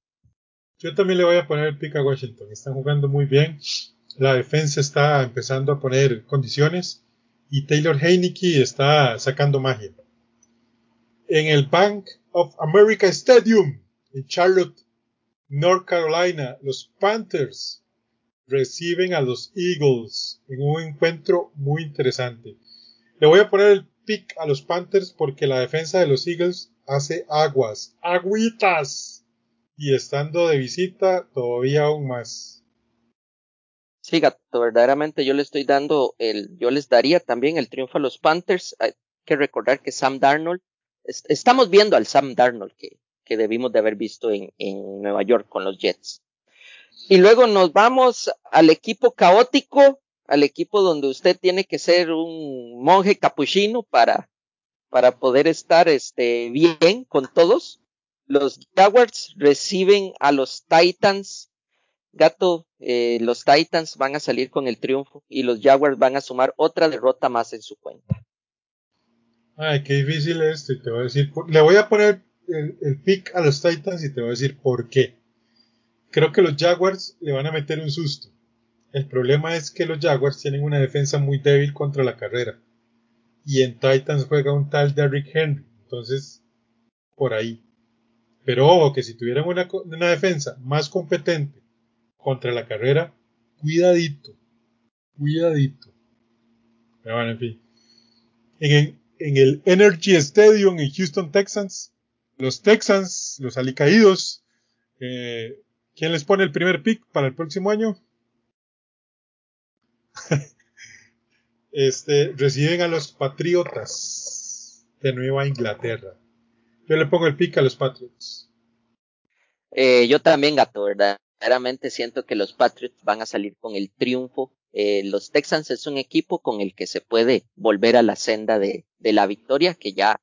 Yo también le voy a poner el pick a Washington. Están jugando muy bien. La defensa está empezando a poner condiciones. Y Taylor Heineke está sacando magia. En el Bank of America Stadium, en Charlotte, North Carolina, los Panthers reciben a los Eagles en un encuentro muy interesante. Le voy a poner el pick a los Panthers porque la defensa de los Eagles hace aguas, agüitas y estando de visita todavía aún más. Sí, gato, verdaderamente yo le estoy dando el, yo les daría también el triunfo a los Panthers. Hay que recordar que Sam Darnold, estamos viendo al Sam Darnold que, que debimos de haber visto en, en Nueva York con los Jets. Y luego nos vamos al equipo caótico, al equipo donde usted tiene que ser un monje capuchino para, para poder estar este, bien con todos. Los Jaguars reciben a los Titans. Gato, eh, los Titans van a salir con el triunfo y los Jaguars van a sumar otra derrota más en su cuenta. Ay, qué difícil es esto. te voy a decir, le voy a poner el pick a los Titans y te voy a decir por qué. Creo que los Jaguars le van a meter un susto. El problema es que los Jaguars tienen una defensa muy débil contra la carrera. Y en Titans juega un tal Derrick Henry. Entonces, por ahí. Pero ojo que si tuvieran una, una defensa más competente contra la carrera, cuidadito, cuidadito. Pero bueno, en fin. En, en, el Energy Stadium en Houston, Texans, los Texans, los alicaídos, eh, ¿quién les pone el primer pick para el próximo año? este, reciben a los Patriotas de Nueva Inglaterra. Yo le pongo el pick a los Patriots. Eh, yo también, gato, verdaderamente siento que los Patriots van a salir con el triunfo. Eh, los Texans es un equipo con el que se puede volver a la senda de, de la victoria que ya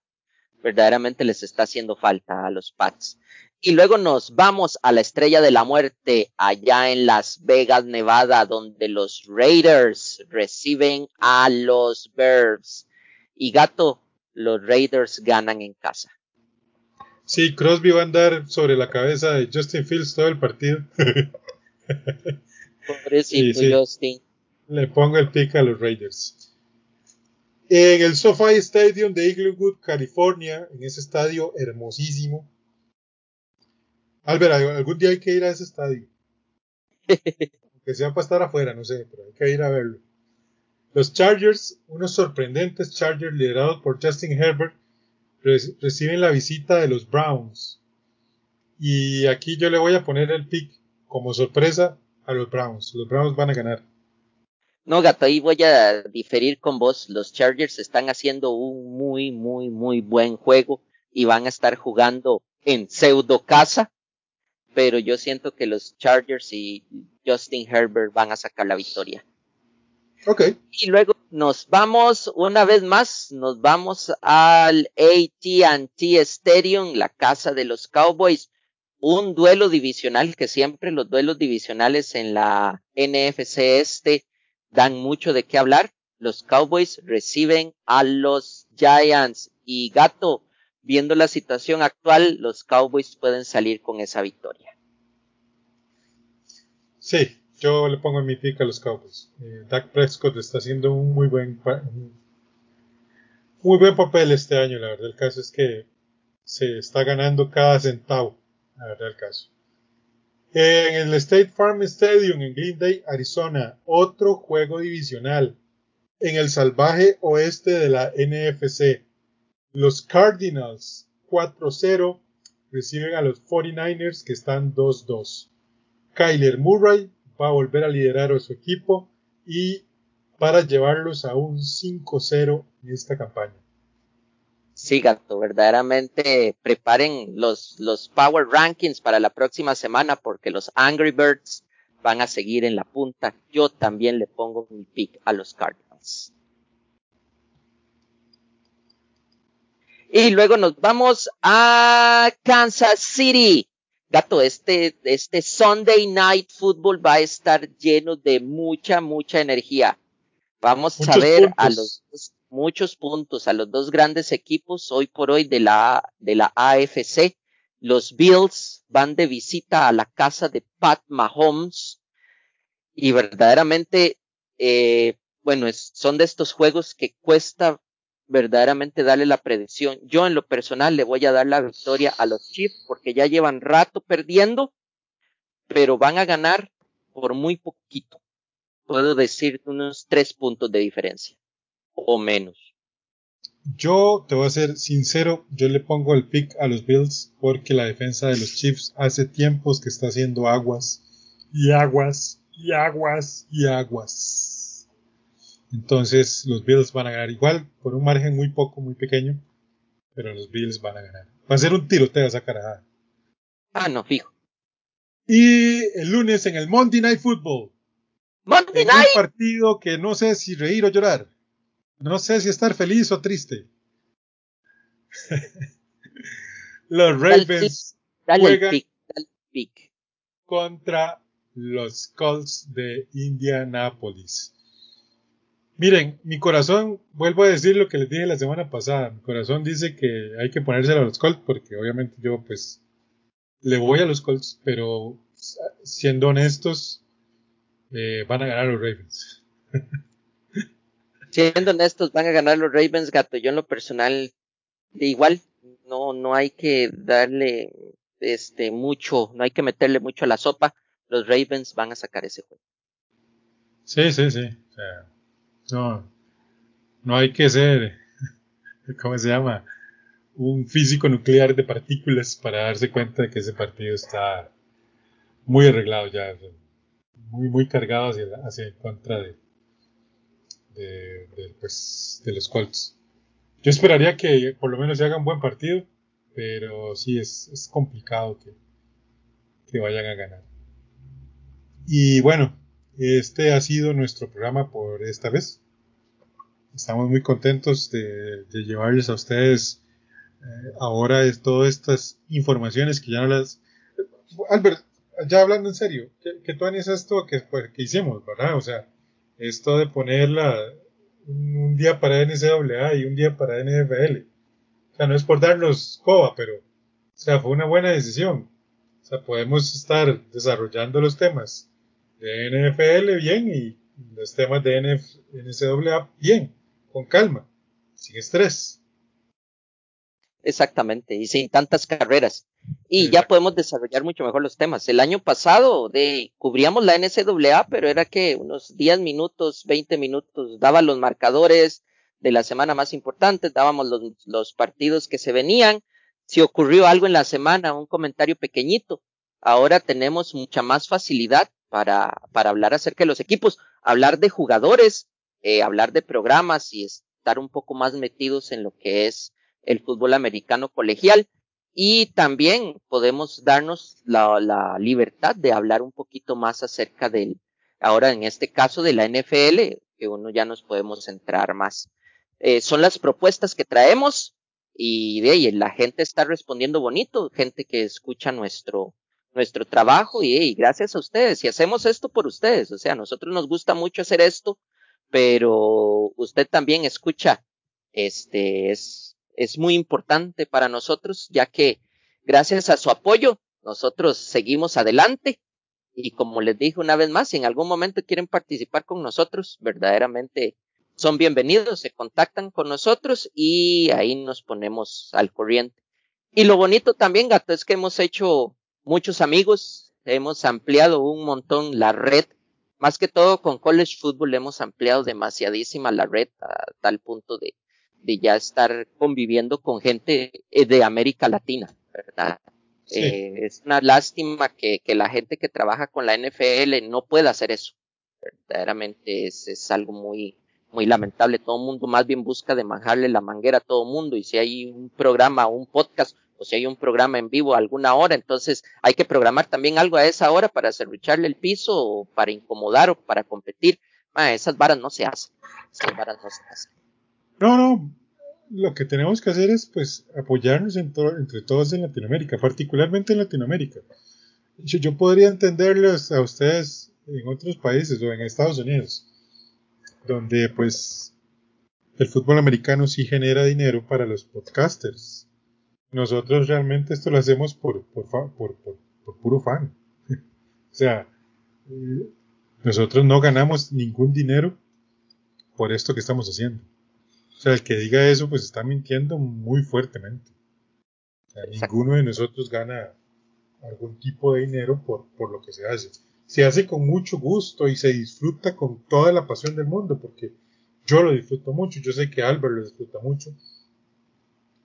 verdaderamente les está haciendo falta a los Pats. Y luego nos vamos a la estrella de la muerte allá en Las Vegas, Nevada, donde los Raiders reciben a los Bears. Y gato, los Raiders ganan en casa. Sí, Crosby va a andar sobre la cabeza de Justin Fields todo el partido. Pobrecito Justin. Le pongo el pick a los Raiders. En el SoFi Stadium de Inglewood, California, en ese estadio hermosísimo. Albert, algún día hay que ir a ese estadio. que sea para estar afuera, no sé, pero hay que ir a verlo. Los Chargers, unos sorprendentes Chargers liderados por Justin Herbert, reciben la visita de los Browns. Y aquí yo le voy a poner el pick como sorpresa a los Browns. Los Browns van a ganar. No, gato, ahí voy a diferir con vos. Los Chargers están haciendo un muy, muy, muy buen juego y van a estar jugando en pseudo casa. Pero yo siento que los Chargers y Justin Herbert van a sacar la victoria. Y luego nos vamos una vez más, nos vamos al AT&T Stadium, la casa de los Cowboys, un duelo divisional que siempre los duelos divisionales en la NFC este dan mucho de qué hablar. Los Cowboys reciben a los Giants y Gato, viendo la situación actual, los Cowboys pueden salir con esa victoria. Sí, yo le pongo en mi pick a los Cowboys. Eh, Dak Prescott está haciendo un muy buen muy buen papel este año, la verdad. El caso es que se está ganando cada centavo, la verdad el caso. En el State Farm Stadium en Glendale, Arizona, otro juego divisional. En el salvaje oeste de la NFC, los Cardinals 4-0 reciben a los 49ers que están 2-2. Kyler Murray va a volver a liderar a su equipo y para llevarlos a un 5-0 en esta campaña. Sí, gato, verdaderamente preparen los, los Power Rankings para la próxima semana porque los Angry Birds van a seguir en la punta. Yo también le pongo mi pick a los Cardinals. Y luego nos vamos a Kansas City. Gato, este, este Sunday Night Football va a estar lleno de mucha, mucha energía. Vamos a ver a los muchos puntos a los dos grandes equipos hoy por hoy de la, de la AFC. Los Bills van de visita a la casa de Pat Mahomes y verdaderamente, eh, bueno, es, son de estos juegos que cuesta verdaderamente darle la predicción. Yo en lo personal le voy a dar la victoria a los Chiefs porque ya llevan rato perdiendo, pero van a ganar por muy poquito. Puedo decir unos tres puntos de diferencia o menos. Yo te voy a ser sincero, yo le pongo el pick a los Bills porque la defensa de los Chiefs hace tiempos que está haciendo aguas y aguas y aguas y aguas. Entonces los Bills van a ganar igual por un margen muy poco, muy pequeño, pero los Bills van a ganar. Va a ser un tiroteo esa carajada. Ah, no, fijo. Y el lunes en el Monday Night Football. Monday Night. Un partido que no sé si reír o llorar. No sé si estar feliz o triste. los Ravens juegan contra los Colts de Indianapolis. Miren, mi corazón, vuelvo a decir lo que les dije la semana pasada, mi corazón dice que hay que ponérselo a los Colts porque obviamente yo pues le voy a los Colts, pero siendo honestos, eh, van a ganar los Ravens. siendo honestos, van a ganar los Ravens, gato. Yo en lo personal, igual, no, no hay que darle este mucho, no hay que meterle mucho a la sopa. Los Ravens van a sacar ese juego. Sí, sí, sí. O sea, no, no hay que ser, ¿cómo se llama? Un físico nuclear de partículas para darse cuenta de que ese partido está muy arreglado ya, muy, muy cargado hacia, hacia contra de, de, pues, de los Colts. Yo esperaría que por lo menos se haga un buen partido, pero sí es, es complicado que, que vayan a ganar. Y bueno, este ha sido nuestro programa por esta vez. Estamos muy contentos de, de llevarles a ustedes eh, ahora es todas estas informaciones que ya no las... Albert, ya hablando en serio, ¿qué, qué tú es esto que, pues, que hicimos, verdad? O sea, esto de ponerla un día para NCAA y un día para NFL. O sea, no es por darnos coba, pero, o sea, fue una buena decisión. O sea, podemos estar desarrollando los temas de NFL bien y los temas de NCAA bien, con calma, sin estrés. Exactamente, y sin tantas carreras. Y ya podemos desarrollar mucho mejor los temas. El año pasado de, cubríamos la NCAA, pero era que unos 10 minutos, 20 minutos, daba los marcadores de la semana más importante, dábamos los, los partidos que se venían. Si ocurrió algo en la semana, un comentario pequeñito. Ahora tenemos mucha más facilidad para, para hablar acerca de los equipos, hablar de jugadores, eh, hablar de programas y estar un poco más metidos en lo que es el fútbol americano colegial. Y también podemos darnos la, la, libertad de hablar un poquito más acerca del, ahora en este caso de la NFL, que uno ya nos podemos centrar más. Eh, son las propuestas que traemos y de ahí la gente está respondiendo bonito, gente que escucha nuestro, nuestro trabajo y, gracias a ustedes. Y hacemos esto por ustedes. O sea, a nosotros nos gusta mucho hacer esto, pero usted también escucha, este, es, es muy importante para nosotros, ya que gracias a su apoyo nosotros seguimos adelante. Y como les dije una vez más, si en algún momento quieren participar con nosotros, verdaderamente son bienvenidos, se contactan con nosotros y ahí nos ponemos al corriente. Y lo bonito también, gato, es que hemos hecho muchos amigos, hemos ampliado un montón la red, más que todo con college football hemos ampliado demasiadísima la red a tal punto de, de ya estar conviviendo con gente eh, de América Latina, ¿verdad? Eh, es una lástima que, que, la gente que trabaja con la NFL no pueda hacer eso. Verdaderamente es, es algo muy, muy lamentable. Todo el mundo más bien busca de manjarle la manguera a todo el mundo. Y si hay un programa un podcast o si hay un programa en vivo a alguna hora, entonces hay que programar también algo a esa hora para serrucharle el piso o para incomodar o para competir. esas varas no se hacen. No. No, lo que tenemos que hacer es pues apoyarnos entre todos en Latinoamérica, particularmente en Latinoamérica. Yo, yo, podría entenderlos a ustedes en otros países o en Estados Unidos, donde pues el fútbol americano sí genera dinero para los podcasters. Nosotros realmente esto lo hacemos por, por, por, por puro fan. o sea, nosotros no ganamos ningún dinero por esto que estamos haciendo. O sea, el que diga eso, pues está mintiendo muy fuertemente. O sea, ninguno de nosotros gana algún tipo de dinero por, por lo que se hace. Se hace con mucho gusto y se disfruta con toda la pasión del mundo, porque yo lo disfruto mucho, yo sé que Albert lo disfruta mucho,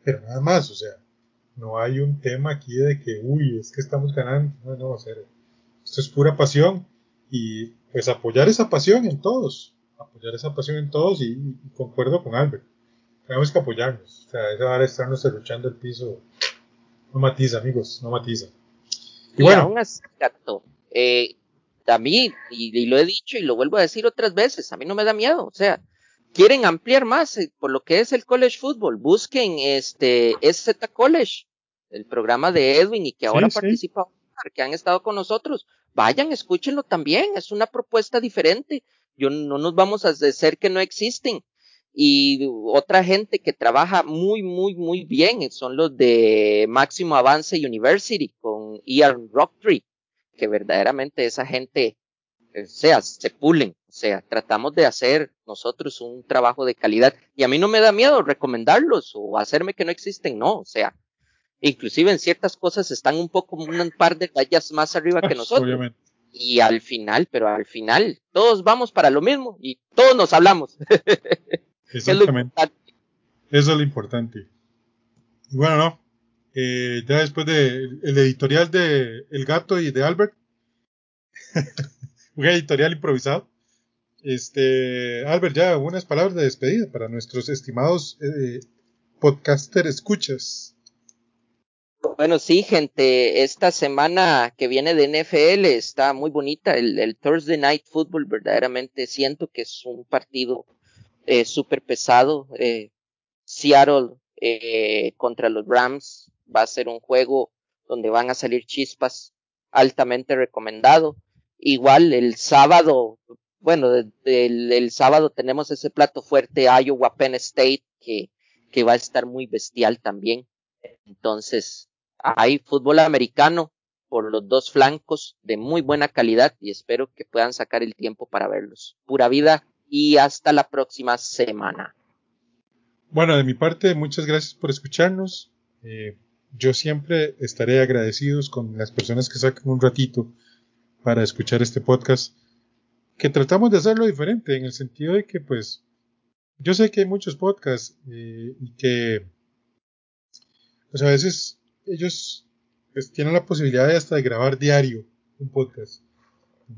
pero nada más, o sea, no hay un tema aquí de que, uy, es que estamos ganando, no, no, o sea, esto es pura pasión y pues apoyar esa pasión en todos, apoyar esa pasión en todos y, concuerdo con Albert. Tenemos que apoyarnos. O sea, esa hora estarnos luchando el piso no matiza, amigos, no matiza. Y, bueno. Aún así, eh, a mí, y, lo he dicho y lo vuelvo a decir otras veces, a mí no me da miedo. O sea, quieren ampliar más eh, por lo que es el college football. Busquen este SZ College, el programa de Edwin y que ahora participa, que han estado con nosotros. Vayan, escúchenlo también. Es una propuesta diferente yo no nos vamos a hacer que no existen. Y otra gente que trabaja muy, muy, muy bien son los de Máximo Avance University con Ian Rocktree, que verdaderamente esa gente, o sea, se pulen. O sea, tratamos de hacer nosotros un trabajo de calidad. Y a mí no me da miedo recomendarlos o hacerme que no existen, no. O sea, inclusive en ciertas cosas están un poco un par de tallas más arriba que nosotros. Obviamente y al final, pero al final, todos vamos para lo mismo y todos nos hablamos. Exactamente. Eso es lo importante. Bueno, no. Eh, ya después de el editorial de El Gato y de Albert, un editorial improvisado. Este, Albert, ya unas palabras de despedida para nuestros estimados eh, podcaster escuchas. Bueno, sí, gente, esta semana que viene de NFL está muy bonita. El, Thursday Night Football verdaderamente siento que es un partido eh, súper pesado. Eh, Seattle eh, contra los Rams va a ser un juego donde van a salir chispas altamente recomendado. Igual el sábado, bueno, el, el sábado tenemos ese plato fuerte Iowa Penn State que, que va a estar muy bestial también. Entonces, hay fútbol americano por los dos flancos de muy buena calidad y espero que puedan sacar el tiempo para verlos. Pura vida y hasta la próxima semana. Bueno, de mi parte, muchas gracias por escucharnos. Eh, yo siempre estaré agradecidos con las personas que sacan un ratito para escuchar este podcast, que tratamos de hacerlo diferente, en el sentido de que, pues, yo sé que hay muchos podcasts eh, y que, pues, a veces ellos pues, tienen la posibilidad de hasta de grabar diario un podcast.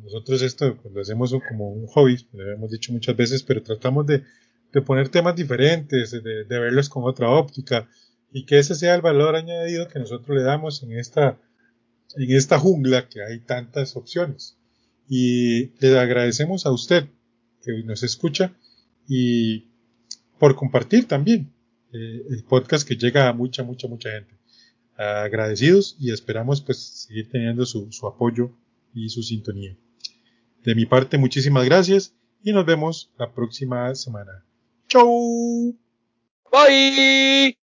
Nosotros esto pues, lo hacemos como un hobby, lo hemos dicho muchas veces, pero tratamos de, de poner temas diferentes, de, de, verlos con otra óptica y que ese sea el valor añadido que nosotros le damos en esta, en esta jungla que hay tantas opciones. Y le agradecemos a usted que nos escucha y por compartir también eh, el podcast que llega a mucha, mucha, mucha gente agradecidos y esperamos pues seguir teniendo su, su apoyo y su sintonía. De mi parte, muchísimas gracias y nos vemos la próxima semana. Chau. Bye.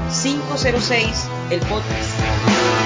506, el podcast.